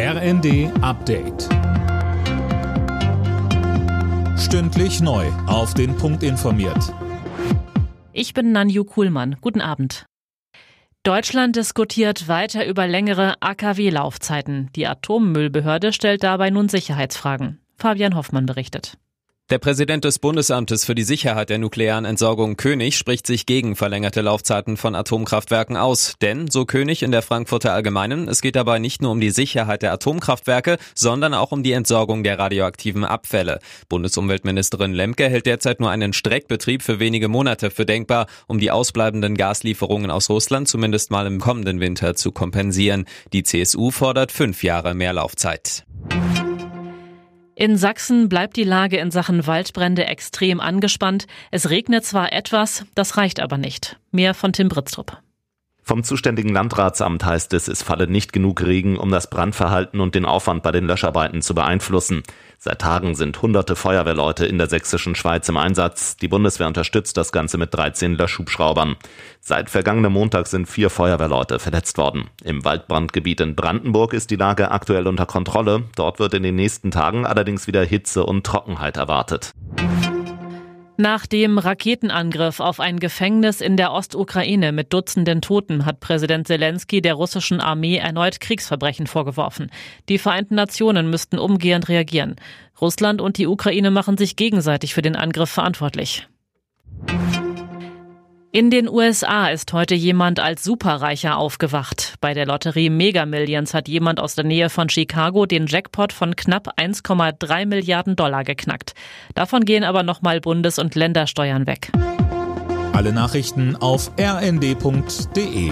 RND Update. Stündlich neu. Auf den Punkt informiert. Ich bin Nanju Kuhlmann. Guten Abend. Deutschland diskutiert weiter über längere AKW-Laufzeiten. Die Atommüllbehörde stellt dabei nun Sicherheitsfragen. Fabian Hoffmann berichtet. Der Präsident des Bundesamtes für die Sicherheit der nuklearen Entsorgung König spricht sich gegen verlängerte Laufzeiten von Atomkraftwerken aus. Denn, so König in der Frankfurter Allgemeinen, es geht dabei nicht nur um die Sicherheit der Atomkraftwerke, sondern auch um die Entsorgung der radioaktiven Abfälle. Bundesumweltministerin Lemke hält derzeit nur einen Streckbetrieb für wenige Monate für denkbar, um die ausbleibenden Gaslieferungen aus Russland zumindest mal im kommenden Winter zu kompensieren. Die CSU fordert fünf Jahre mehr Laufzeit. In Sachsen bleibt die Lage in Sachen Waldbrände extrem angespannt. Es regnet zwar etwas, das reicht aber nicht. Mehr von Tim Britztrup. Vom zuständigen Landratsamt heißt es, es falle nicht genug Regen, um das Brandverhalten und den Aufwand bei den Löscharbeiten zu beeinflussen. Seit Tagen sind hunderte Feuerwehrleute in der sächsischen Schweiz im Einsatz. Die Bundeswehr unterstützt das Ganze mit 13 Löschhubschraubern. Seit vergangenem Montag sind vier Feuerwehrleute verletzt worden. Im Waldbrandgebiet in Brandenburg ist die Lage aktuell unter Kontrolle. Dort wird in den nächsten Tagen allerdings wieder Hitze und Trockenheit erwartet. Nach dem Raketenangriff auf ein Gefängnis in der Ostukraine mit Dutzenden Toten hat Präsident Zelensky der russischen Armee erneut Kriegsverbrechen vorgeworfen. Die Vereinten Nationen müssten umgehend reagieren. Russland und die Ukraine machen sich gegenseitig für den Angriff verantwortlich. In den USA ist heute jemand als Superreicher aufgewacht. Bei der Lotterie Mega Millions hat jemand aus der Nähe von Chicago den Jackpot von knapp 1,3 Milliarden Dollar geknackt. Davon gehen aber nochmal Bundes- und Ländersteuern weg. Alle Nachrichten auf rnd.de